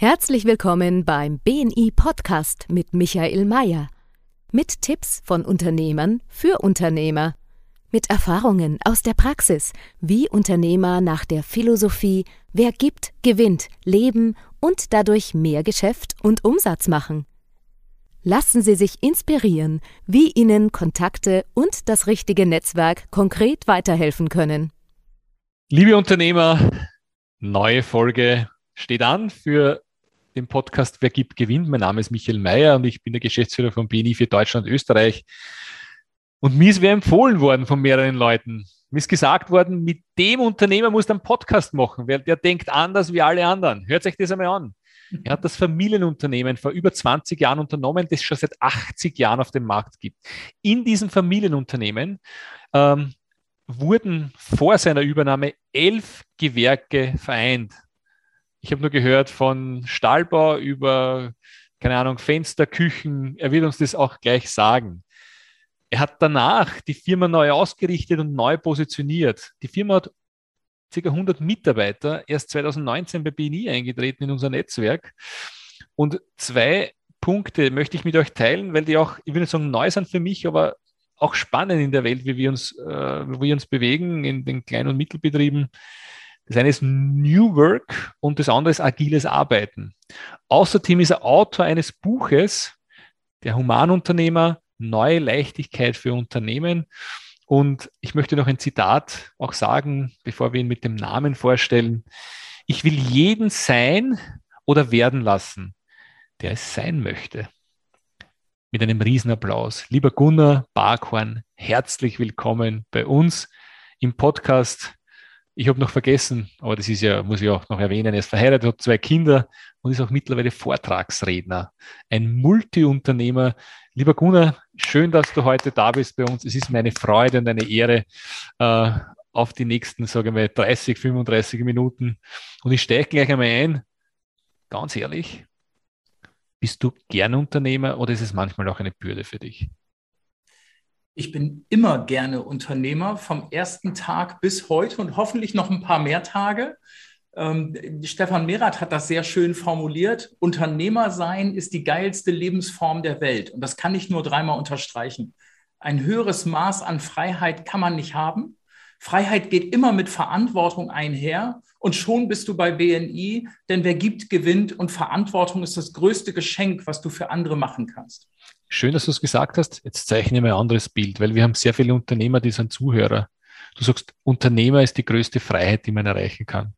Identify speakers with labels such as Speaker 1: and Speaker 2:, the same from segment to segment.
Speaker 1: Herzlich willkommen beim BNI Podcast mit Michael Mayer. Mit Tipps von Unternehmern für Unternehmer. Mit Erfahrungen aus der Praxis, wie Unternehmer nach der Philosophie Wer gibt, gewinnt, leben und dadurch mehr Geschäft und Umsatz machen. Lassen Sie sich inspirieren, wie Ihnen Kontakte und das richtige Netzwerk konkret weiterhelfen können.
Speaker 2: Liebe Unternehmer, neue Folge steht an für den Podcast Wer gibt, gewinnt. Mein Name ist Michael Mayer und ich bin der Geschäftsführer von BNI für Deutschland und Österreich. Und mir ist wer empfohlen worden von mehreren Leuten. Mir ist gesagt worden, mit dem Unternehmer muss einen Podcast machen, weil der denkt anders wie alle anderen. Hört euch das einmal an. Er hat das Familienunternehmen vor über 20 Jahren unternommen, das schon seit 80 Jahren auf dem Markt gibt. In diesem Familienunternehmen ähm, wurden vor seiner Übernahme elf Gewerke vereint. Ich habe nur gehört von Stahlbau über, keine Ahnung, Fenster, Küchen. Er wird uns das auch gleich sagen. Er hat danach die Firma neu ausgerichtet und neu positioniert. Die Firma hat ca. 100 Mitarbeiter, erst 2019 bei BNI eingetreten in unser Netzwerk. Und zwei Punkte möchte ich mit euch teilen, weil die auch, ich nicht sagen neu sind für mich, aber auch spannend in der Welt, wie wir uns, äh, wie wir uns bewegen in den Klein- und Mittelbetrieben. Das eine ist New Work und das andere ist agiles Arbeiten. Außerdem ist er Autor eines Buches, der Humanunternehmer, neue Leichtigkeit für Unternehmen. Und ich möchte noch ein Zitat auch sagen, bevor wir ihn mit dem Namen vorstellen. Ich will jeden sein oder werden lassen, der es sein möchte. Mit einem Riesenapplaus. Lieber Gunnar Barkhorn, herzlich willkommen bei uns im Podcast ich habe noch vergessen, aber das ist ja, muss ich auch noch erwähnen, er ist verheiratet, hat zwei Kinder und ist auch mittlerweile Vortragsredner, ein Multiunternehmer. Lieber Gunnar, schön, dass du heute da bist bei uns. Es ist meine Freude und eine Ehre äh, auf die nächsten, sage ich mal, 30, 35 Minuten. Und ich steige gleich einmal ein. Ganz ehrlich, bist du gern Unternehmer oder ist es manchmal auch eine Bürde für dich?
Speaker 3: Ich bin immer gerne Unternehmer, vom ersten Tag bis heute und hoffentlich noch ein paar mehr Tage. Ähm, Stefan Merath hat das sehr schön formuliert. Unternehmer sein ist die geilste Lebensform der Welt. Und das kann ich nur dreimal unterstreichen. Ein höheres Maß an Freiheit kann man nicht haben. Freiheit geht immer mit Verantwortung einher. Und schon bist du bei BNI, denn wer gibt, gewinnt. Und Verantwortung ist das größte Geschenk, was du für andere machen kannst.
Speaker 2: Schön, dass du es gesagt hast. Jetzt zeichne ich mir ein anderes Bild, weil wir haben sehr viele Unternehmer, die sind Zuhörer. Du sagst, Unternehmer ist die größte Freiheit, die man erreichen kann.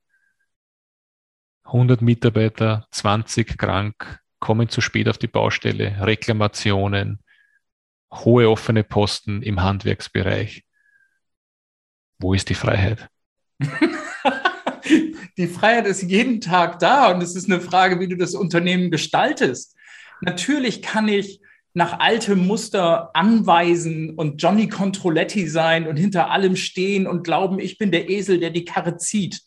Speaker 2: 100 Mitarbeiter, 20 krank, kommen zu spät auf die Baustelle, Reklamationen, hohe offene Posten im Handwerksbereich. Wo ist die Freiheit?
Speaker 3: die Freiheit ist jeden Tag da und es ist eine Frage, wie du das Unternehmen gestaltest. Natürlich kann ich nach altem Muster anweisen und Johnny Controletti sein und hinter allem stehen und glauben, ich bin der Esel, der die Karre zieht.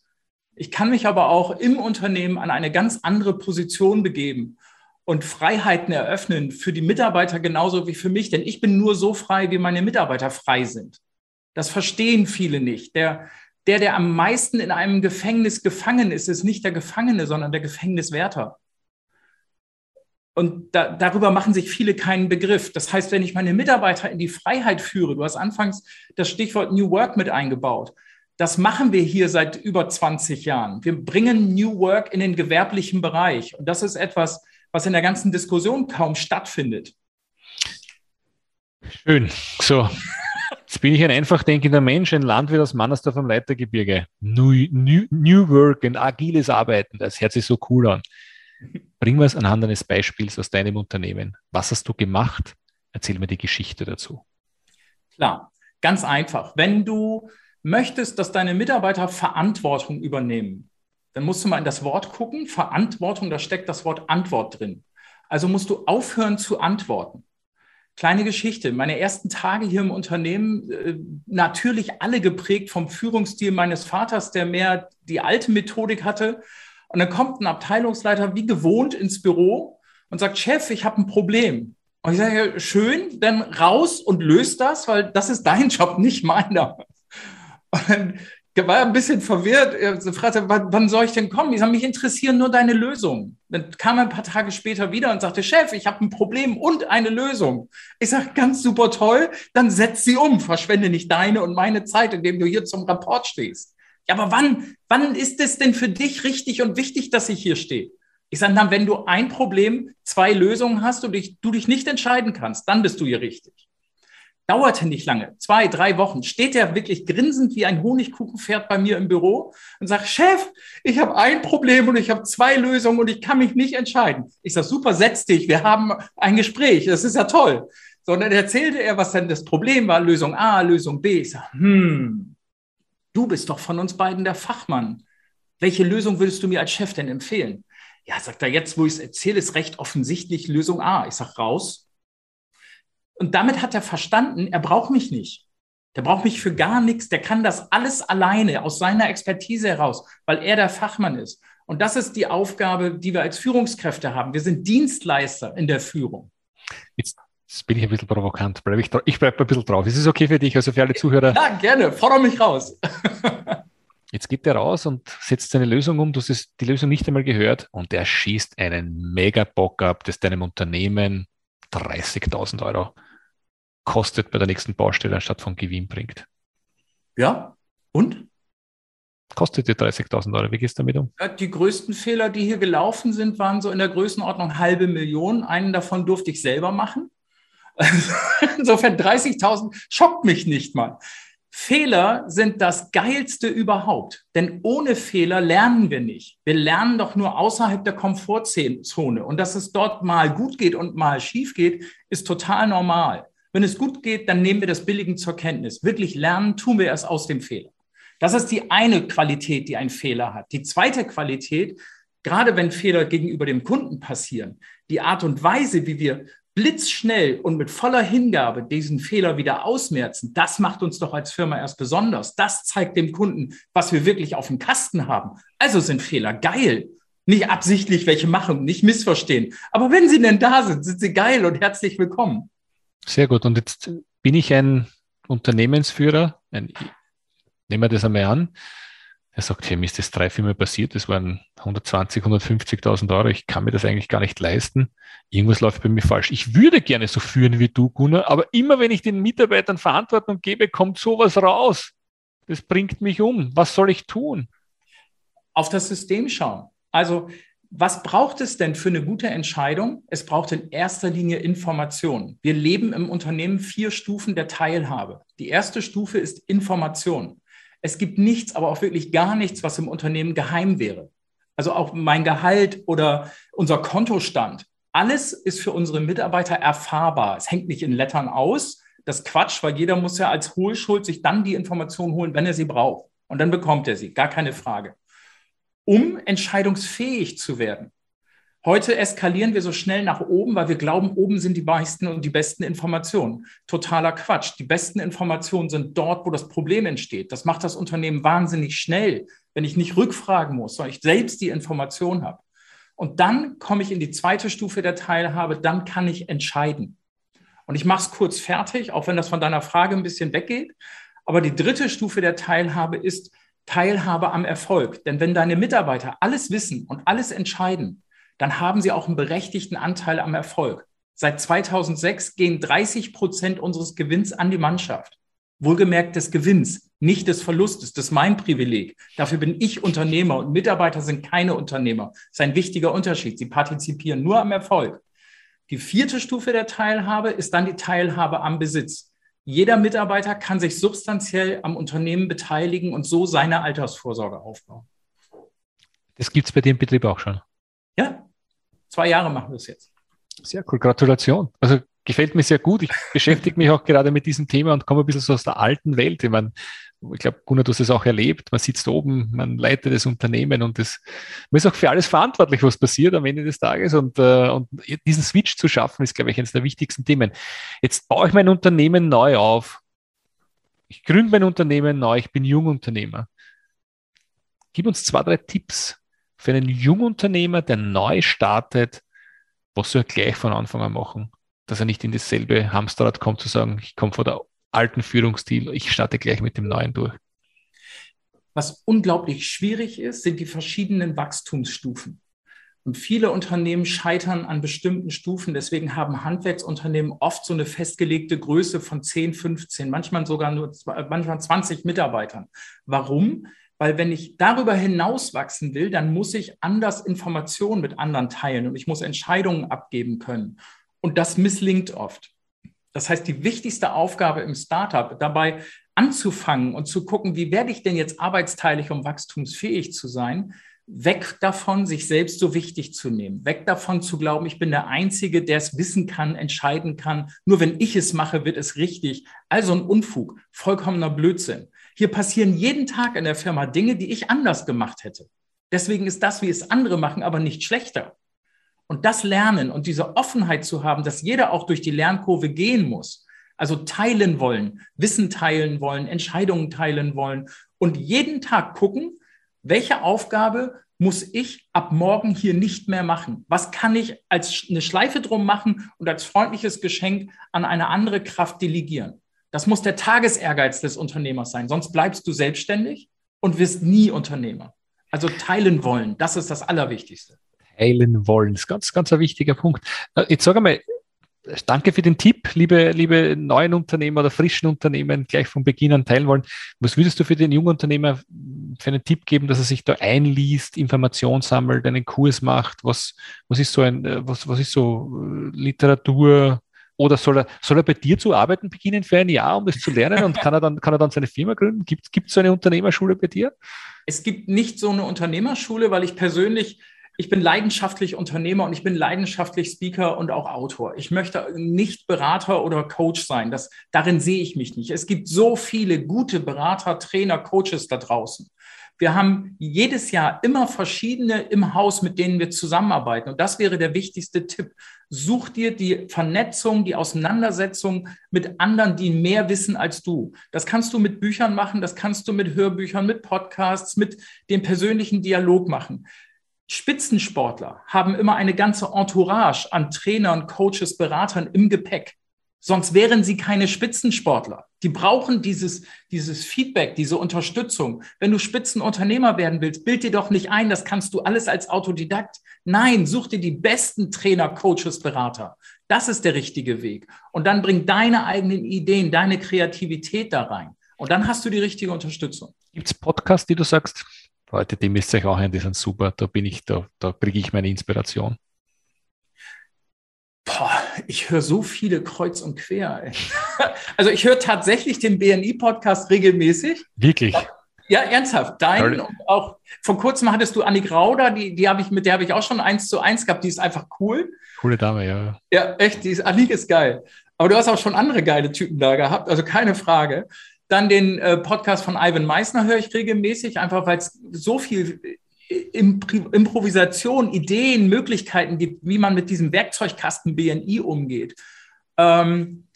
Speaker 3: Ich kann mich aber auch im Unternehmen an eine ganz andere Position begeben und Freiheiten eröffnen für die Mitarbeiter genauso wie für mich, denn ich bin nur so frei, wie meine Mitarbeiter frei sind. Das verstehen viele nicht. Der, der, der am meisten in einem Gefängnis gefangen ist, ist nicht der Gefangene, sondern der Gefängniswärter. Und da, darüber machen sich viele keinen Begriff. Das heißt, wenn ich meine Mitarbeiter in die Freiheit führe, du hast anfangs das Stichwort New Work mit eingebaut. Das machen wir hier seit über 20 Jahren. Wir bringen New Work in den gewerblichen Bereich. Und das ist etwas, was in der ganzen Diskussion kaum stattfindet.
Speaker 2: Schön. So, jetzt bin ich ein einfach denkender Mensch, ein Landwirt aus Mannersdorf am Leitergebirge. New, New, New Work, ein agiles Arbeiten, das hört sich so cool an. Bring mir es anhand eines Beispiels aus deinem Unternehmen. Was hast du gemacht? Erzähl mir die Geschichte dazu.
Speaker 3: Klar, ganz einfach. Wenn du möchtest, dass deine Mitarbeiter Verantwortung übernehmen, dann musst du mal in das Wort gucken. Verantwortung, da steckt das Wort Antwort drin. Also musst du aufhören zu antworten. Kleine Geschichte. Meine ersten Tage hier im Unternehmen, äh, natürlich alle geprägt vom Führungsstil meines Vaters, der mehr die alte Methodik hatte. Und dann kommt ein Abteilungsleiter wie gewohnt ins Büro und sagt, Chef, ich habe ein Problem. Und ich sage, schön, dann raus und löst das, weil das ist dein Job, nicht meiner. Und dann war ein bisschen verwirrt. Er fragte, wann soll ich denn kommen? Ich sage, mich interessieren nur deine Lösungen. Dann kam er ein paar Tage später wieder und sagte, Chef, ich habe ein Problem und eine Lösung. Ich sage, ganz super toll, dann setz sie um. Verschwende nicht deine und meine Zeit, indem du hier zum Rapport stehst. Ja, aber wann, wann ist es denn für dich richtig und wichtig, dass ich hier stehe? Ich sage, dann, wenn du ein Problem, zwei Lösungen hast und dich, du dich nicht entscheiden kannst, dann bist du hier richtig. Dauerte nicht lange, zwei, drei Wochen, steht er wirklich grinsend wie ein Honigkuchenpferd bei mir im Büro und sagt, Chef, ich habe ein Problem und ich habe zwei Lösungen und ich kann mich nicht entscheiden. Ich sage, super, setz dich, wir haben ein Gespräch, das ist ja toll. Sondern erzählte er, was denn das Problem war, Lösung A, Lösung B. Ich sage, hm, du bist doch von uns beiden der Fachmann. Welche Lösung würdest du mir als Chef denn empfehlen? Ja, sagt er, jetzt, wo ich es erzähle, ist recht offensichtlich Lösung A. Ich sage, raus, und damit hat er verstanden, er braucht mich nicht. Der braucht mich für gar nichts. Der kann das alles alleine aus seiner Expertise heraus, weil er der Fachmann ist. Und das ist die Aufgabe, die wir als Führungskräfte haben. Wir sind Dienstleister in der Führung.
Speaker 2: Jetzt, jetzt bin ich ein bisschen provokant. Bleib ich ich bleibe ein bisschen drauf. Ist es okay für dich, also für alle Zuhörer?
Speaker 3: Ja, gerne. Fordere mich raus.
Speaker 2: Jetzt geht er raus und setzt seine Lösung um. Du hast die Lösung nicht einmal gehört und er schießt einen mega Bock ab, das deinem Unternehmen 30.000 Euro kostet bei der nächsten Baustelle anstatt von Gewinn bringt.
Speaker 3: Ja, und?
Speaker 2: Kostet dir 30.000 Euro. Wie gehst du damit um?
Speaker 3: Die größten Fehler, die hier gelaufen sind, waren so in der Größenordnung halbe Million. Einen davon durfte ich selber machen. Insofern 30.000 schockt mich nicht mal. Fehler sind das Geilste überhaupt, denn ohne Fehler lernen wir nicht. Wir lernen doch nur außerhalb der Komfortzone. Und dass es dort mal gut geht und mal schief geht, ist total normal. Wenn es gut geht, dann nehmen wir das Billigen zur Kenntnis. Wirklich lernen tun wir erst aus dem Fehler. Das ist die eine Qualität, die ein Fehler hat. Die zweite Qualität, gerade wenn Fehler gegenüber dem Kunden passieren, die Art und Weise, wie wir blitzschnell und mit voller Hingabe diesen Fehler wieder ausmerzen, das macht uns doch als Firma erst besonders. Das zeigt dem Kunden, was wir wirklich auf dem Kasten haben. Also sind Fehler geil. Nicht absichtlich welche machen, nicht missverstehen. Aber wenn sie denn da sind, sind sie geil und herzlich willkommen.
Speaker 2: Sehr gut. Und jetzt bin ich ein Unternehmensführer, ein, nehmen wir das einmal an, er sagt, hey, mir ist das drei, vier Mal passiert, das waren 120, 150.000 Euro, ich kann mir das eigentlich gar nicht leisten. Irgendwas läuft bei mir falsch. Ich würde gerne so führen wie du, Gunnar, aber immer wenn ich den Mitarbeitern Verantwortung gebe, kommt sowas raus. Das bringt mich um. Was soll ich tun?
Speaker 3: Auf das System schauen. Also, was braucht es denn für eine gute Entscheidung? Es braucht in erster Linie Information. Wir leben im Unternehmen vier Stufen der Teilhabe. Die erste Stufe ist Information. Es gibt nichts, aber auch wirklich gar nichts, was im Unternehmen geheim wäre. Also auch mein Gehalt oder unser Kontostand. Alles ist für unsere Mitarbeiter erfahrbar. Es hängt nicht in Lettern aus. Das Quatsch, weil jeder muss ja als Hohlschuld sich dann die Informationen holen, wenn er sie braucht. Und dann bekommt er sie. Gar keine Frage. Um entscheidungsfähig zu werden, Heute eskalieren wir so schnell nach oben, weil wir glauben, oben sind die meisten und die besten Informationen. Totaler Quatsch. Die besten Informationen sind dort, wo das Problem entsteht. Das macht das Unternehmen wahnsinnig schnell, wenn ich nicht rückfragen muss, sondern ich selbst die Information habe. Und dann komme ich in die zweite Stufe der Teilhabe, dann kann ich entscheiden. Und ich mache es kurz fertig, auch wenn das von deiner Frage ein bisschen weggeht. Aber die dritte Stufe der Teilhabe ist Teilhabe am Erfolg. Denn wenn deine Mitarbeiter alles wissen und alles entscheiden, dann haben sie auch einen berechtigten Anteil am Erfolg. Seit 2006 gehen 30 Prozent unseres Gewinns an die Mannschaft. Wohlgemerkt des Gewinns, nicht des Verlustes. Das ist mein Privileg. Dafür bin ich Unternehmer und Mitarbeiter sind keine Unternehmer. Das ist ein wichtiger Unterschied. Sie partizipieren nur am Erfolg. Die vierte Stufe der Teilhabe ist dann die Teilhabe am Besitz. Jeder Mitarbeiter kann sich substanziell am Unternehmen beteiligen und so seine Altersvorsorge aufbauen.
Speaker 2: Das gibt es bei dem Betrieb auch schon.
Speaker 3: Ja, zwei Jahre machen wir es jetzt.
Speaker 2: Sehr cool, Gratulation. Also gefällt mir sehr gut. Ich beschäftige mich auch gerade mit diesem Thema und komme ein bisschen so aus der alten Welt. Ich, meine, ich glaube, Gunnar, du hast es auch erlebt. Man sitzt oben, man leitet das Unternehmen und das, man ist auch für alles verantwortlich, was passiert am Ende des Tages. Und, äh, und diesen Switch zu schaffen, ist, glaube ich, eines der wichtigsten Themen. Jetzt baue ich mein Unternehmen neu auf. Ich gründe mein Unternehmen neu. Ich bin Jungunternehmer. Gib uns zwei, drei Tipps, für einen Jungunternehmer, der neu startet, was soll er gleich von Anfang an machen? Dass er nicht in dasselbe Hamsterrad kommt, zu sagen, ich komme von der alten Führungsstil, ich starte gleich mit dem neuen durch.
Speaker 3: Was unglaublich schwierig ist, sind die verschiedenen Wachstumsstufen. Und viele Unternehmen scheitern an bestimmten Stufen. Deswegen haben Handwerksunternehmen oft so eine festgelegte Größe von 10, 15, manchmal sogar nur manchmal 20 Mitarbeitern. Warum? Weil wenn ich darüber hinaus wachsen will, dann muss ich anders Informationen mit anderen teilen und ich muss Entscheidungen abgeben können. Und das misslingt oft. Das heißt, die wichtigste Aufgabe im Startup dabei anzufangen und zu gucken, wie werde ich denn jetzt arbeitsteilig, um wachstumsfähig zu sein, weg davon, sich selbst so wichtig zu nehmen, weg davon zu glauben, ich bin der Einzige, der es wissen kann, entscheiden kann. Nur wenn ich es mache, wird es richtig. Also ein Unfug, vollkommener Blödsinn. Hier passieren jeden Tag in der Firma Dinge, die ich anders gemacht hätte. Deswegen ist das, wie es andere machen, aber nicht schlechter. Und das Lernen und diese Offenheit zu haben, dass jeder auch durch die Lernkurve gehen muss, also teilen wollen, Wissen teilen wollen, Entscheidungen teilen wollen und jeden Tag gucken, welche Aufgabe muss ich ab morgen hier nicht mehr machen? Was kann ich als eine Schleife drum machen und als freundliches Geschenk an eine andere Kraft delegieren? Das muss der Tagesehrgeiz des Unternehmers sein, sonst bleibst du selbstständig und wirst nie Unternehmer. Also teilen wollen, das ist das Allerwichtigste.
Speaker 2: Teilen wollen, das ist ganz, ganz ein wichtiger Punkt. Äh, jetzt sag einmal, Danke für den Tipp, liebe, liebe neuen Unternehmer oder frischen Unternehmen, gleich von Beginn an teilen wollen. Was würdest du für den jungen Unternehmer für einen Tipp geben, dass er sich da einliest, Information sammelt, einen Kurs macht? Was, was ist so ein, äh, was, was ist so äh, Literatur? Oder soll er, soll er bei dir zu arbeiten beginnen für ein Jahr, um das zu lernen? Und kann er dann, kann er dann seine Firma gründen? Gibt es so eine Unternehmerschule bei dir?
Speaker 3: Es gibt nicht so eine Unternehmerschule, weil ich persönlich ich bin leidenschaftlich Unternehmer und ich bin leidenschaftlich Speaker und auch Autor. Ich möchte nicht Berater oder Coach sein. Das, darin sehe ich mich nicht. Es gibt so viele gute Berater, Trainer, Coaches da draußen. Wir haben jedes Jahr immer verschiedene im Haus, mit denen wir zusammenarbeiten. Und das wäre der wichtigste Tipp. Such dir die Vernetzung, die Auseinandersetzung mit anderen, die mehr wissen als du. Das kannst du mit Büchern machen, das kannst du mit Hörbüchern, mit Podcasts, mit dem persönlichen Dialog machen. Spitzensportler haben immer eine ganze Entourage an Trainern, Coaches, Beratern im Gepäck. Sonst wären sie keine Spitzensportler. Die brauchen dieses, dieses Feedback, diese Unterstützung. Wenn du Spitzenunternehmer werden willst, bild dir doch nicht ein, das kannst du alles als Autodidakt. Nein, such dir die besten Trainer, Coaches, Berater. Das ist der richtige Weg. Und dann bring deine eigenen Ideen, deine Kreativität da rein. Und dann hast du die richtige Unterstützung.
Speaker 2: Gibt es Podcasts, die du sagst, Leute, die müsst ihr euch auch ein, die sind super, da bin ich, da, da kriege ich meine Inspiration.
Speaker 3: Boah, ich höre so viele kreuz und quer. Also ich höre tatsächlich den BNI-Podcast regelmäßig.
Speaker 2: Wirklich?
Speaker 3: Ja, ernsthaft. Dein und auch vor kurzem hattest du Annik Rauder, die, die habe ich, mit der habe ich auch schon eins zu eins gehabt, die ist einfach cool.
Speaker 2: Coole Dame, ja.
Speaker 3: Ja, echt, die ist, Annik ist geil. Aber du hast auch schon andere geile Typen da gehabt, also keine Frage. Dann den äh, Podcast von Ivan Meissner höre ich regelmäßig, einfach weil es so viel Improvisation, Ideen, Möglichkeiten gibt, wie man mit diesem Werkzeugkasten BNI umgeht. Ähm,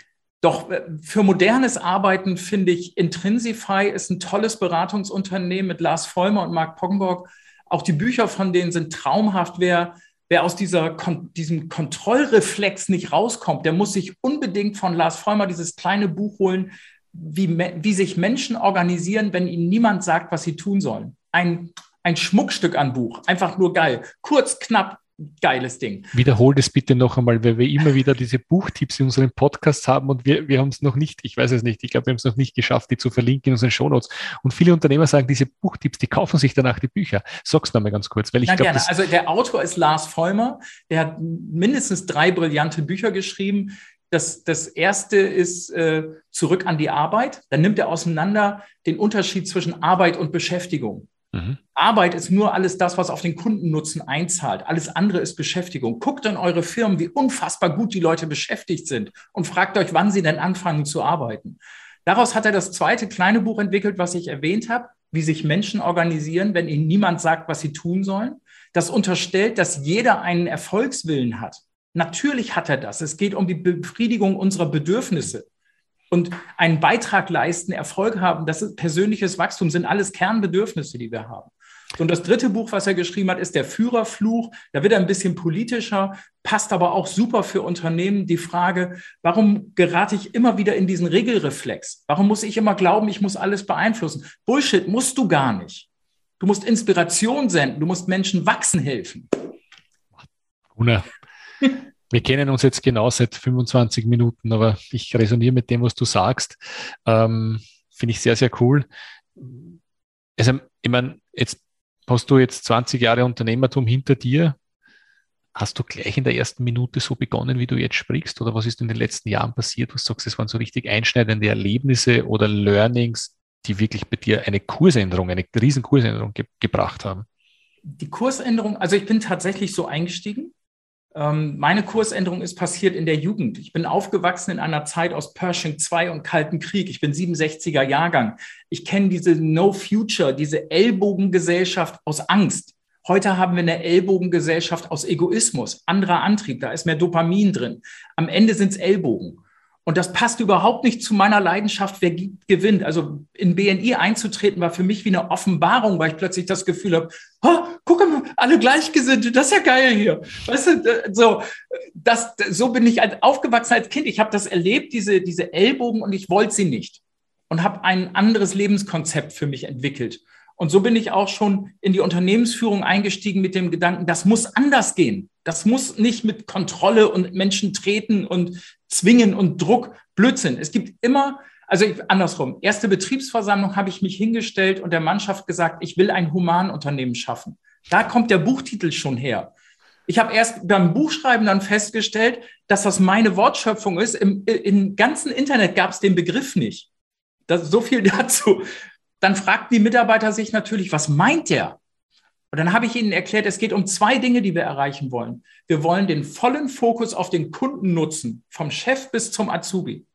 Speaker 3: doch äh, für modernes Arbeiten finde ich Intrinsify ist ein tolles Beratungsunternehmen mit Lars Vollmer und Marc Poggenborg. Auch die Bücher von denen sind traumhaft. Wer, wer aus dieser, diesem Kontrollreflex nicht rauskommt, der muss sich unbedingt von Lars Vollmer dieses kleine Buch holen, wie, wie sich Menschen organisieren, wenn ihnen niemand sagt, was sie tun sollen. Ein, ein Schmuckstück an Buch, einfach nur geil. Kurz, knapp, geiles Ding.
Speaker 2: Wiederhol das bitte noch einmal, weil wir immer wieder diese Buchtipps in unseren Podcasts haben und wir, wir haben es noch nicht, ich weiß es nicht, ich glaube, wir haben es noch nicht geschafft, die zu verlinken in unseren Shownotes. Und viele Unternehmer sagen, diese Buchtipps, die kaufen sich danach die Bücher. Sag's nochmal ganz kurz, weil ich glaube.
Speaker 3: Also der Autor ist Lars Vollmer, der hat mindestens drei brillante Bücher geschrieben. Das, das erste ist äh, zurück an die Arbeit. Dann nimmt er auseinander den Unterschied zwischen Arbeit und Beschäftigung. Mhm. Arbeit ist nur alles das, was auf den Kundennutzen einzahlt. Alles andere ist Beschäftigung. Guckt in eure Firmen, wie unfassbar gut die Leute beschäftigt sind und fragt euch, wann sie denn anfangen zu arbeiten. Daraus hat er das zweite kleine Buch entwickelt, was ich erwähnt habe, wie sich Menschen organisieren, wenn ihnen niemand sagt, was sie tun sollen. Das unterstellt, dass jeder einen Erfolgswillen hat. Natürlich hat er das. Es geht um die Befriedigung unserer Bedürfnisse. Und einen Beitrag leisten, Erfolg haben, das ist persönliches Wachstum, sind alles Kernbedürfnisse, die wir haben. Und das dritte Buch, was er geschrieben hat, ist der Führerfluch. Da wird er ein bisschen politischer, passt aber auch super für Unternehmen. Die Frage, warum gerate ich immer wieder in diesen Regelreflex? Warum muss ich immer glauben, ich muss alles beeinflussen? Bullshit musst du gar nicht. Du musst Inspiration senden, du musst Menschen wachsen helfen.
Speaker 2: Una, wir kennen uns jetzt genau seit 25 Minuten, aber ich resoniere mit dem, was du sagst. Ähm, Finde ich sehr, sehr cool. Also, ich meine, jetzt hast du jetzt 20 Jahre Unternehmertum hinter dir. Hast du gleich in der ersten Minute so begonnen, wie du jetzt sprichst? Oder was ist in den letzten Jahren passiert? Was sagst du, es waren so richtig einschneidende Erlebnisse oder Learnings, die wirklich bei dir eine Kursänderung, eine riesen Kursänderung ge gebracht haben?
Speaker 3: Die Kursänderung, also ich bin tatsächlich so eingestiegen. Ähm, meine Kursänderung ist passiert in der Jugend. Ich bin aufgewachsen in einer Zeit aus Pershing II und Kalten Krieg. Ich bin 67er Jahrgang. Ich kenne diese No Future, diese Ellbogengesellschaft aus Angst. Heute haben wir eine Ellbogengesellschaft aus Egoismus, anderer Antrieb, da ist mehr Dopamin drin. Am Ende sind es Ellbogen. Und das passt überhaupt nicht zu meiner Leidenschaft, wer gewinnt. Also in BNI einzutreten war für mich wie eine Offenbarung, weil ich plötzlich das Gefühl habe, oh, guck mal, alle Gleichgesinnte, das ist ja geil hier. Weißt du, so, das, so bin ich aufgewachsen als Kind. Ich habe das erlebt, diese, diese Ellbogen, und ich wollte sie nicht. Und habe ein anderes Lebenskonzept für mich entwickelt. Und so bin ich auch schon in die Unternehmensführung eingestiegen mit dem Gedanken, das muss anders gehen. Das muss nicht mit Kontrolle und Menschen treten und zwingen und Druck Blödsinn. Es gibt immer, also ich, andersrum, erste Betriebsversammlung habe ich mich hingestellt und der Mannschaft gesagt, ich will ein Humanunternehmen schaffen. Da kommt der Buchtitel schon her. Ich habe erst beim Buchschreiben dann festgestellt, dass das meine Wortschöpfung ist. Im, im ganzen Internet gab es den Begriff nicht. Das, so viel dazu dann fragten die Mitarbeiter sich natürlich, was meint der? Und dann habe ich ihnen erklärt, es geht um zwei Dinge, die wir erreichen wollen. Wir wollen den vollen Fokus auf den Kunden nutzen, vom Chef bis zum Azubi.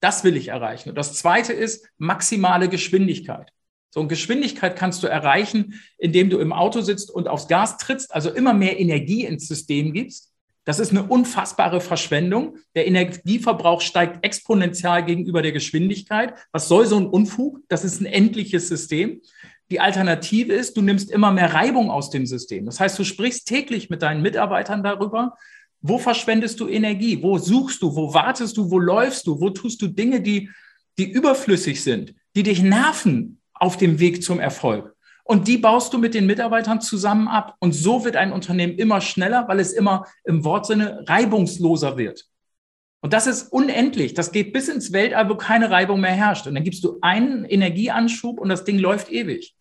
Speaker 3: Das will ich erreichen. Und das zweite ist maximale Geschwindigkeit. So eine Geschwindigkeit kannst du erreichen, indem du im Auto sitzt und aufs Gas trittst, also immer mehr Energie ins System gibst. Das ist eine unfassbare Verschwendung. Der Energieverbrauch steigt exponentiell gegenüber der Geschwindigkeit. Was soll so ein Unfug? Das ist ein endliches System. Die Alternative ist, du nimmst immer mehr Reibung aus dem System. Das heißt, du sprichst täglich mit deinen Mitarbeitern darüber, wo verschwendest du Energie? Wo suchst du? Wo wartest du? Wo läufst du? Wo tust du Dinge, die, die überflüssig sind, die dich nerven auf dem Weg zum Erfolg? Und die baust du mit den Mitarbeitern zusammen ab. Und so wird ein Unternehmen immer schneller, weil es immer im Wortsinne reibungsloser wird. Und das ist unendlich. Das geht bis ins Weltall, wo keine Reibung mehr herrscht. Und dann gibst du einen Energieanschub und das Ding läuft ewig.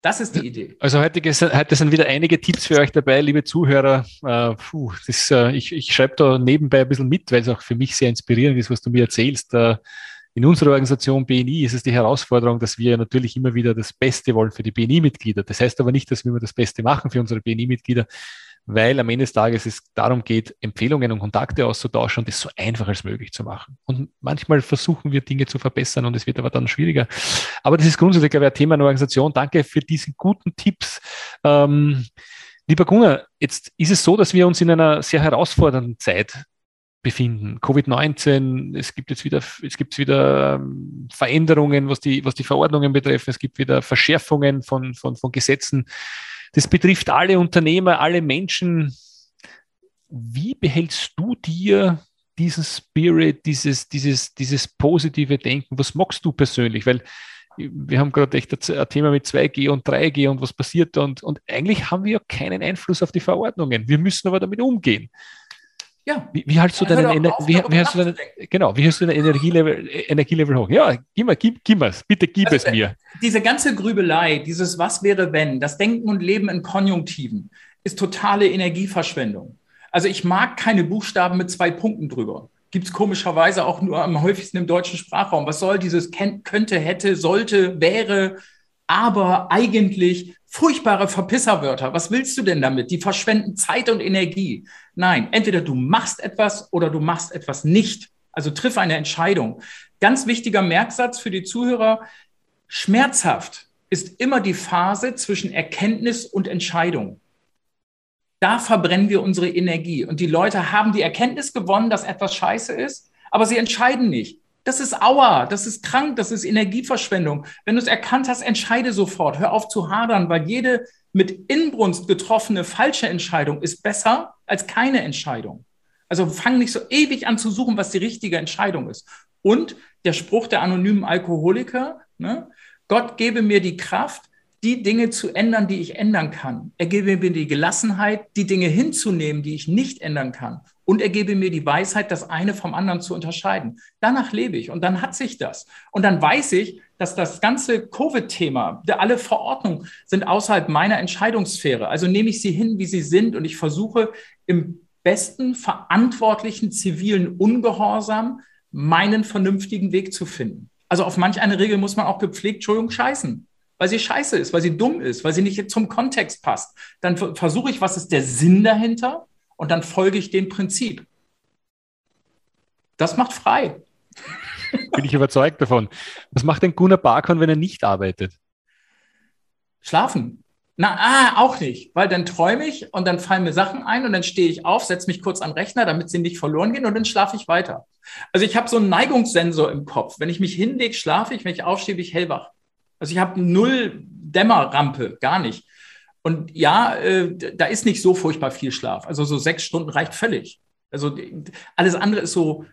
Speaker 3: Das ist die Idee.
Speaker 2: Also heute, heute sind wieder einige Tipps für euch dabei, liebe Zuhörer. Äh, puh, das, äh, ich, ich schreibe da nebenbei ein bisschen mit, weil es auch für mich sehr inspirierend ist, was du mir erzählst. Äh, in unserer Organisation BNI ist es die Herausforderung, dass wir natürlich immer wieder das Beste wollen für die BNI-Mitglieder. Das heißt aber nicht, dass wir immer das Beste machen für unsere BNI-Mitglieder, weil am Ende des Tages es darum geht, Empfehlungen und Kontakte auszutauschen und das so einfach als möglich zu machen. Und manchmal versuchen wir Dinge zu verbessern und es wird aber dann schwieriger. Aber das ist grundsätzlich, glaube ich, ein Thema in der Organisation. Danke für diese guten Tipps. Ähm, lieber Gunnar, jetzt ist es so, dass wir uns in einer sehr herausfordernden Zeit befinden. Covid-19, es gibt jetzt wieder, es gibt wieder ähm, Veränderungen, was die, was die Verordnungen betreffen. Es gibt wieder Verschärfungen von, von, von Gesetzen. Das betrifft alle Unternehmer, alle Menschen. Wie behältst du dir diesen Spirit, dieses, dieses, dieses positive Denken? Was magst du persönlich? Weil wir haben gerade echt ein Thema mit 2G und 3G und was passiert da und, und eigentlich haben wir ja keinen Einfluss auf die Verordnungen. Wir müssen aber damit umgehen. Ja. Wie, wie hältst du deinen Ener wie, wie hast du deinen, genau, wie hältst du dein Energielevel, Energielevel hoch? Ja, gib mal, gib, gib mir's, bitte gib also, es mir.
Speaker 3: Diese ganze Grübelei, dieses Was wäre wenn, das Denken und Leben in Konjunktiven, ist totale Energieverschwendung. Also ich mag keine Buchstaben mit zwei Punkten drüber. Gibt es komischerweise auch nur am häufigsten im deutschen Sprachraum. Was soll dieses könnte, hätte, sollte, wäre, aber eigentlich furchtbare Verpisserwörter. Was willst du denn damit? Die verschwenden Zeit und Energie. Nein, entweder du machst etwas oder du machst etwas nicht. Also triff eine Entscheidung. Ganz wichtiger Merksatz für die Zuhörer. Schmerzhaft ist immer die Phase zwischen Erkenntnis und Entscheidung. Da verbrennen wir unsere Energie. Und die Leute haben die Erkenntnis gewonnen, dass etwas scheiße ist, aber sie entscheiden nicht. Das ist Aua, das ist krank, das ist Energieverschwendung. Wenn du es erkannt hast, entscheide sofort. Hör auf zu hadern, weil jede mit Inbrunst getroffene falsche Entscheidung ist besser als keine Entscheidung. Also fang nicht so ewig an zu suchen, was die richtige Entscheidung ist. Und der Spruch der anonymen Alkoholiker, ne? Gott gebe mir die Kraft, die Dinge zu ändern, die ich ändern kann. Er gebe mir die Gelassenheit, die Dinge hinzunehmen, die ich nicht ändern kann. Und er gebe mir die Weisheit, das eine vom anderen zu unterscheiden. Danach lebe ich und dann hat sich das. Und dann weiß ich, dass das ganze Covid-Thema, alle Verordnungen sind außerhalb meiner Entscheidungssphäre. Also nehme ich sie hin, wie sie sind und ich versuche im besten verantwortlichen zivilen Ungehorsam meinen vernünftigen Weg zu finden. Also auf manch eine Regel muss man auch gepflegt, Entschuldigung, scheißen. Weil sie scheiße ist, weil sie dumm ist, weil sie nicht zum Kontext passt. Dann versuche ich, was ist der Sinn dahinter? Und dann folge ich dem Prinzip. Das macht frei.
Speaker 2: Bin ich überzeugt davon. Was macht denn Gunnar Barkon, wenn er nicht arbeitet?
Speaker 3: Schlafen. Na, ah, auch nicht, weil dann träume ich und dann fallen mir Sachen ein und dann stehe ich auf, setze mich kurz an den Rechner, damit sie nicht verloren gehen und dann schlafe ich weiter. Also ich habe so einen Neigungssensor im Kopf. Wenn ich mich hinlege, schlafe ich, wenn ich aufstehe, bin ich hellwach. Also ich habe null Dämmerrampe, gar nicht. Und ja, äh, da ist nicht so furchtbar viel Schlaf. Also so sechs Stunden reicht völlig. Also alles andere ist so,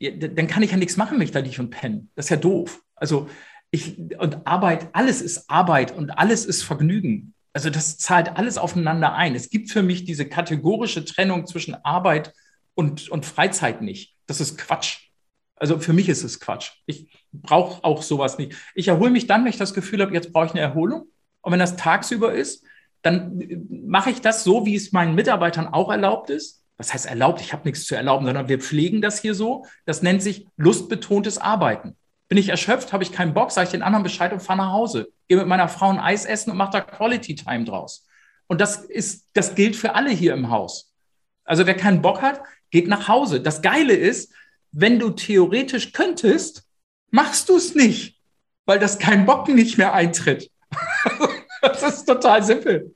Speaker 3: dann kann ich ja nichts machen, wenn ich da liege und penne. Das ist ja doof. Also ich, und Arbeit, alles ist Arbeit und alles ist Vergnügen. Also das zahlt alles aufeinander ein. Es gibt für mich diese kategorische Trennung zwischen Arbeit und, und Freizeit nicht. Das ist Quatsch. Also für mich ist es Quatsch. Ich brauche auch sowas nicht. Ich erhole mich dann, wenn ich das Gefühl habe, jetzt brauche ich eine Erholung. Und wenn das tagsüber ist, dann mache ich das so, wie es meinen Mitarbeitern auch erlaubt ist. Was heißt erlaubt? Ich habe nichts zu erlauben, sondern wir pflegen das hier so. Das nennt sich lustbetontes Arbeiten. Bin ich erschöpft, habe ich keinen Bock, sage ich den anderen Bescheid und fahre nach Hause. Gehe mit meiner Frau ein Eis essen und mache da Quality Time draus. Und das ist, das gilt für alle hier im Haus. Also wer keinen Bock hat, geht nach Hause. Das Geile ist, wenn du theoretisch könntest, machst du es nicht, weil das kein Bock nicht mehr eintritt. das ist total simpel.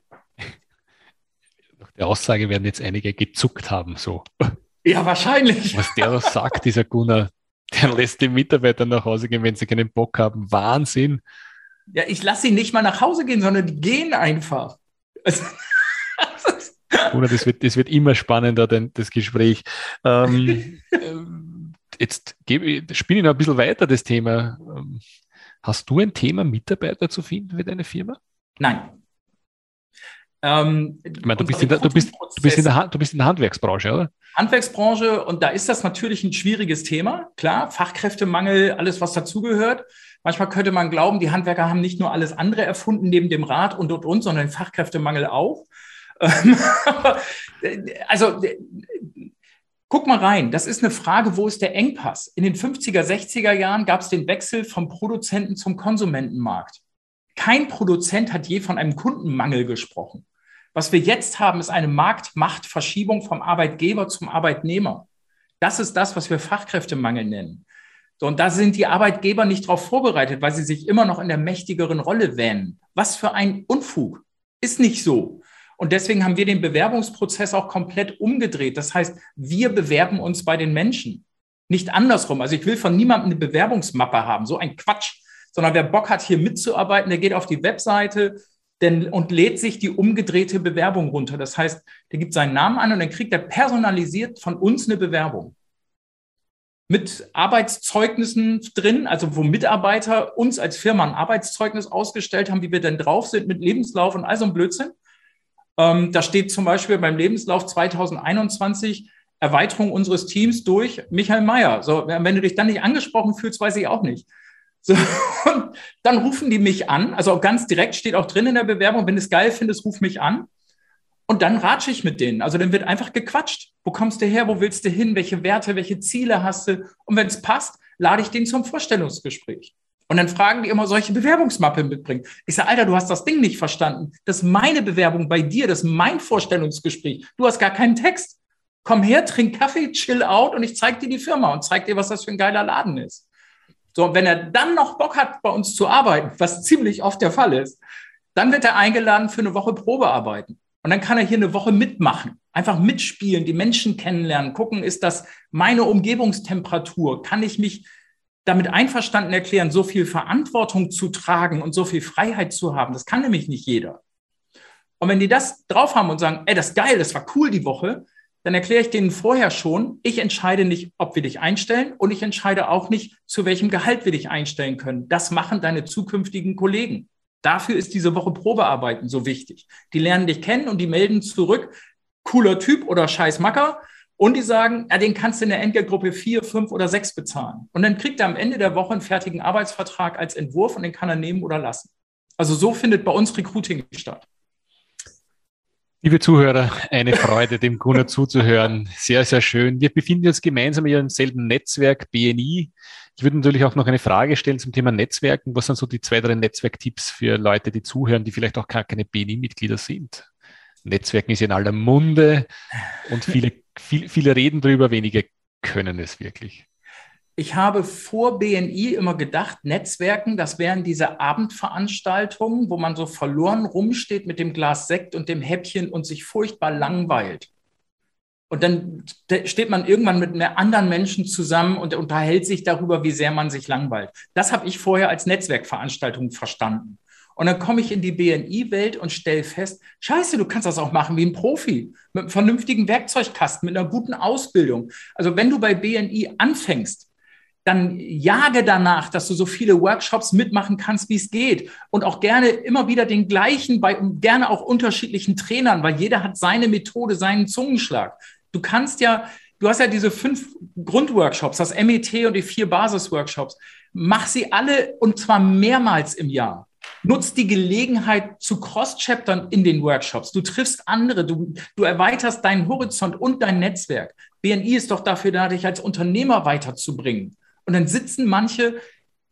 Speaker 2: Der Aussage werden jetzt einige gezuckt haben, so.
Speaker 3: Ja, wahrscheinlich.
Speaker 2: Was der da sagt, dieser Gunnar, der lässt die Mitarbeiter nach Hause gehen, wenn sie keinen Bock haben. Wahnsinn.
Speaker 3: Ja, ich lasse sie nicht mal nach Hause gehen, sondern die gehen einfach. Also,
Speaker 2: Oder das wird, das wird immer spannender, denn das Gespräch. Ähm, jetzt gebe, spiele ich noch ein bisschen weiter das Thema. Ähm, hast du ein Thema, Mitarbeiter zu finden für deine Firma?
Speaker 3: Nein.
Speaker 2: Ähm, ich meine, du, bist in der, du, bist, du, bist in der, du bist in der Handwerksbranche, oder?
Speaker 3: Handwerksbranche und da ist das natürlich ein schwieriges Thema. Klar, Fachkräftemangel, alles, was dazugehört. Manchmal könnte man glauben, die Handwerker haben nicht nur alles andere erfunden neben dem Rad und und und, sondern den Fachkräftemangel auch. also guck mal rein, das ist eine Frage, wo ist der Engpass? In den 50er, 60er Jahren gab es den Wechsel vom Produzenten zum Konsumentenmarkt. Kein Produzent hat je von einem Kundenmangel gesprochen. Was wir jetzt haben, ist eine Marktmachtverschiebung vom Arbeitgeber zum Arbeitnehmer. Das ist das, was wir Fachkräftemangel nennen. Und da sind die Arbeitgeber nicht darauf vorbereitet, weil sie sich immer noch in der mächtigeren Rolle wähnen. Was für ein Unfug. Ist nicht so. Und deswegen haben wir den Bewerbungsprozess auch komplett umgedreht. Das heißt, wir bewerben uns bei den Menschen. Nicht andersrum. Also ich will von niemandem eine Bewerbungsmappe haben. So ein Quatsch. Sondern wer Bock hat, hier mitzuarbeiten, der geht auf die Webseite, denn, und lädt sich die umgedrehte Bewerbung runter. Das heißt, der gibt seinen Namen an und dann kriegt er personalisiert von uns eine Bewerbung. Mit Arbeitszeugnissen drin, also wo Mitarbeiter uns als Firma ein Arbeitszeugnis ausgestellt haben, wie wir denn drauf sind mit Lebenslauf und all so ein Blödsinn. Ähm, da steht zum Beispiel beim Lebenslauf 2021 Erweiterung unseres Teams durch Michael Mayer. So, wenn du dich dann nicht angesprochen fühlst, weiß ich auch nicht. So, und dann rufen die mich an, also ganz direkt steht auch drin in der Bewerbung, wenn du es geil findest, ruf mich an. Und dann ratsche ich mit denen. Also dann wird einfach gequatscht. Wo kommst du her? Wo willst du hin? Welche Werte, welche Ziele hast du? Und wenn es passt, lade ich den zum Vorstellungsgespräch. Und dann fragen die immer, solche Bewerbungsmappe mitbringen? Ich sage, Alter, du hast das Ding nicht verstanden. Das ist meine Bewerbung bei dir, das ist mein Vorstellungsgespräch. Du hast gar keinen Text. Komm her, trink Kaffee, chill out und ich zeige dir die Firma und zeige dir, was das für ein geiler Laden ist. So, wenn er dann noch Bock hat, bei uns zu arbeiten, was ziemlich oft der Fall ist, dann wird er eingeladen für eine Woche Probearbeiten. Und dann kann er hier eine Woche mitmachen, einfach mitspielen, die Menschen kennenlernen, gucken, ist das meine Umgebungstemperatur? Kann ich mich damit einverstanden erklären, so viel Verantwortung zu tragen und so viel Freiheit zu haben. Das kann nämlich nicht jeder. Und wenn die das drauf haben und sagen, ey, das ist geil, das war cool die Woche, dann erkläre ich denen vorher schon, ich entscheide nicht, ob wir dich einstellen und ich entscheide auch nicht, zu welchem Gehalt wir dich einstellen können. Das machen deine zukünftigen Kollegen. Dafür ist diese Woche Probearbeiten so wichtig. Die lernen dich kennen und die melden zurück, cooler Typ oder scheiß Macker. Und die sagen, ja, den kannst du in der Entgeltgruppe vier, fünf oder sechs bezahlen. Und dann kriegt er am Ende der Woche einen fertigen Arbeitsvertrag als Entwurf und den kann er nehmen oder lassen. Also so findet bei uns Recruiting statt.
Speaker 2: Liebe Zuhörer, eine Freude, dem Gunnar zuzuhören. Sehr, sehr schön. Wir befinden uns gemeinsam in im selben Netzwerk, BNI. Ich würde natürlich auch noch eine Frage stellen zum Thema Netzwerken. Was sind so die zwei, drei Netzwerktipps für Leute, die zuhören, die vielleicht auch gar keine BNI-Mitglieder sind? Netzwerken ist in aller Munde und viele, viel, viele reden darüber, wenige können es wirklich.
Speaker 3: Ich habe vor BNI immer gedacht, Netzwerken, das wären diese Abendveranstaltungen, wo man so verloren rumsteht mit dem Glas Sekt und dem Häppchen und sich furchtbar langweilt. Und dann steht man irgendwann mit anderen Menschen zusammen und unterhält sich darüber, wie sehr man sich langweilt. Das habe ich vorher als Netzwerkveranstaltung verstanden. Und dann komme ich in die BNI-Welt und stelle fest, scheiße, du kannst das auch machen wie ein Profi, mit einem vernünftigen Werkzeugkasten, mit einer guten Ausbildung. Also wenn du bei BNI anfängst, dann jage danach, dass du so viele Workshops mitmachen kannst, wie es geht. Und auch gerne immer wieder den gleichen, bei gerne auch unterschiedlichen Trainern, weil jeder hat seine Methode, seinen Zungenschlag. Du kannst ja, du hast ja diese fünf Grundworkshops, das MET und die vier Basisworkshops. Mach sie alle und zwar mehrmals im Jahr. Nutz die Gelegenheit zu Cross-Chaptern in den Workshops. Du triffst andere, du, du erweiterst deinen Horizont und dein Netzwerk. BNI ist doch dafür da, dich als Unternehmer weiterzubringen. Und dann sitzen manche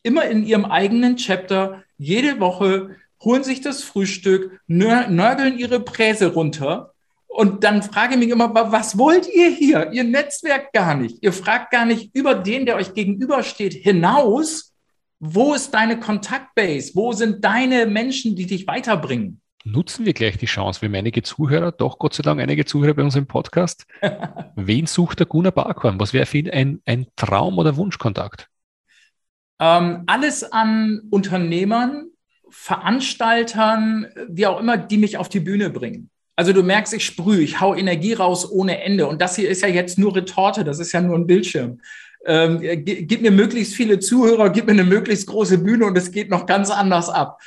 Speaker 3: immer in ihrem eigenen Chapter jede Woche, holen sich das Frühstück, nörgeln ihre Präse runter. Und dann frage ich mich immer, was wollt ihr hier? Ihr Netzwerk gar nicht. Ihr fragt gar nicht über den, der euch gegenübersteht, hinaus. Wo ist deine Kontaktbase? Wo sind deine Menschen, die dich weiterbringen?
Speaker 2: Nutzen wir gleich die Chance. Wir haben einige Zuhörer, doch Gott sei Dank einige Zuhörer bei uns im Podcast. Wen sucht der Gunnar Barkhorn? Was wäre für ihn ein, ein Traum- oder Wunschkontakt?
Speaker 3: Ähm, alles an Unternehmern, Veranstaltern, wie auch immer, die mich auf die Bühne bringen. Also du merkst, ich sprühe, ich hau Energie raus ohne Ende. Und das hier ist ja jetzt nur Retorte, das ist ja nur ein Bildschirm. Ähm, gib mir möglichst viele Zuhörer, gib mir eine möglichst große Bühne und es geht noch ganz anders ab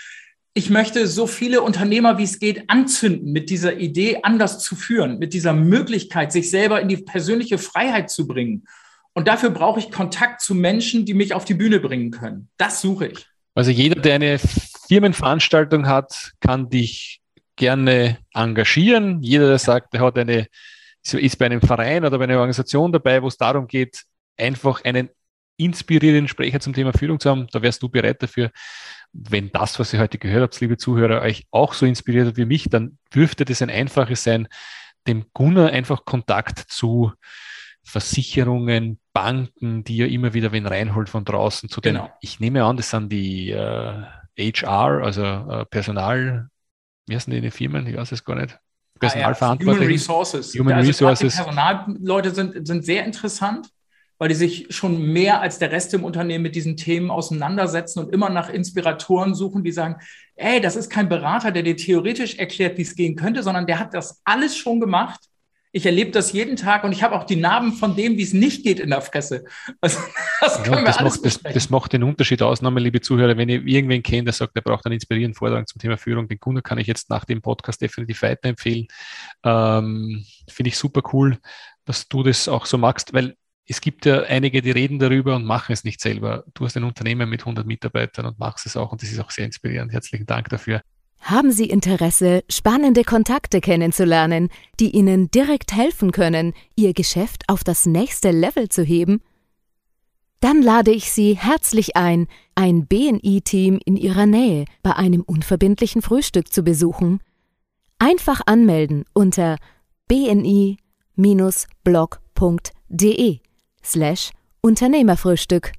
Speaker 3: ich möchte so viele Unternehmer, wie es geht, anzünden mit dieser Idee, anders zu führen, mit dieser Möglichkeit, sich selber in die persönliche Freiheit zu bringen. Und dafür brauche ich Kontakt zu Menschen, die mich auf die Bühne bringen können. Das suche ich.
Speaker 2: Also jeder, der eine Firmenveranstaltung hat, kann dich gerne engagieren. Jeder, der sagt, er hat eine, ist bei einem Verein oder bei einer Organisation dabei, wo es darum geht, einfach einen inspirierenden Sprecher zum Thema Führung zu haben, da wärst du bereit dafür. Wenn das, was ihr heute gehört habt, liebe Zuhörer, euch auch so inspiriert hat wie mich, dann dürfte das ein einfaches sein, dem Gunnar einfach Kontakt zu Versicherungen, Banken, die ja immer wieder wen reinholt von draußen, zu den, genau. ich nehme an, das sind die äh, HR, also äh, Personal, wie heißen die in den Firmen? Ich weiß es gar nicht.
Speaker 3: Personalverantwortung. Human Resources.
Speaker 2: Human also Resources.
Speaker 3: Personalleute sind, sind sehr interessant weil die sich schon mehr als der Rest im Unternehmen mit diesen Themen auseinandersetzen und immer nach Inspiratoren suchen, die sagen, ey, das ist kein Berater, der dir theoretisch erklärt, wie es gehen könnte, sondern der hat das alles schon gemacht. Ich erlebe das jeden Tag und ich habe auch die Narben von dem, wie es nicht geht in der Fresse.
Speaker 2: Also, das, ja, das, macht, das, das, macht, den Unterschied aus, nochmal, liebe Zuhörer. Wenn ihr irgendwen kennt, der sagt, der braucht einen inspirierenden Vortrag zum Thema Führung, den Kunde kann ich jetzt nach dem Podcast definitiv weiterempfehlen. Ähm, Finde ich super cool, dass du das auch so magst, weil es gibt ja einige, die reden darüber und machen es nicht selber. Du hast ein Unternehmen mit 100 Mitarbeitern und machst es auch und das ist auch sehr inspirierend. Herzlichen Dank dafür.
Speaker 1: Haben Sie Interesse, spannende Kontakte kennenzulernen, die Ihnen direkt helfen können, Ihr Geschäft auf das nächste Level zu heben? Dann lade ich Sie herzlich ein, ein BNI-Team in Ihrer Nähe bei einem unverbindlichen Frühstück zu besuchen. Einfach anmelden unter bni-blog.de slash Unternehmerfrühstück.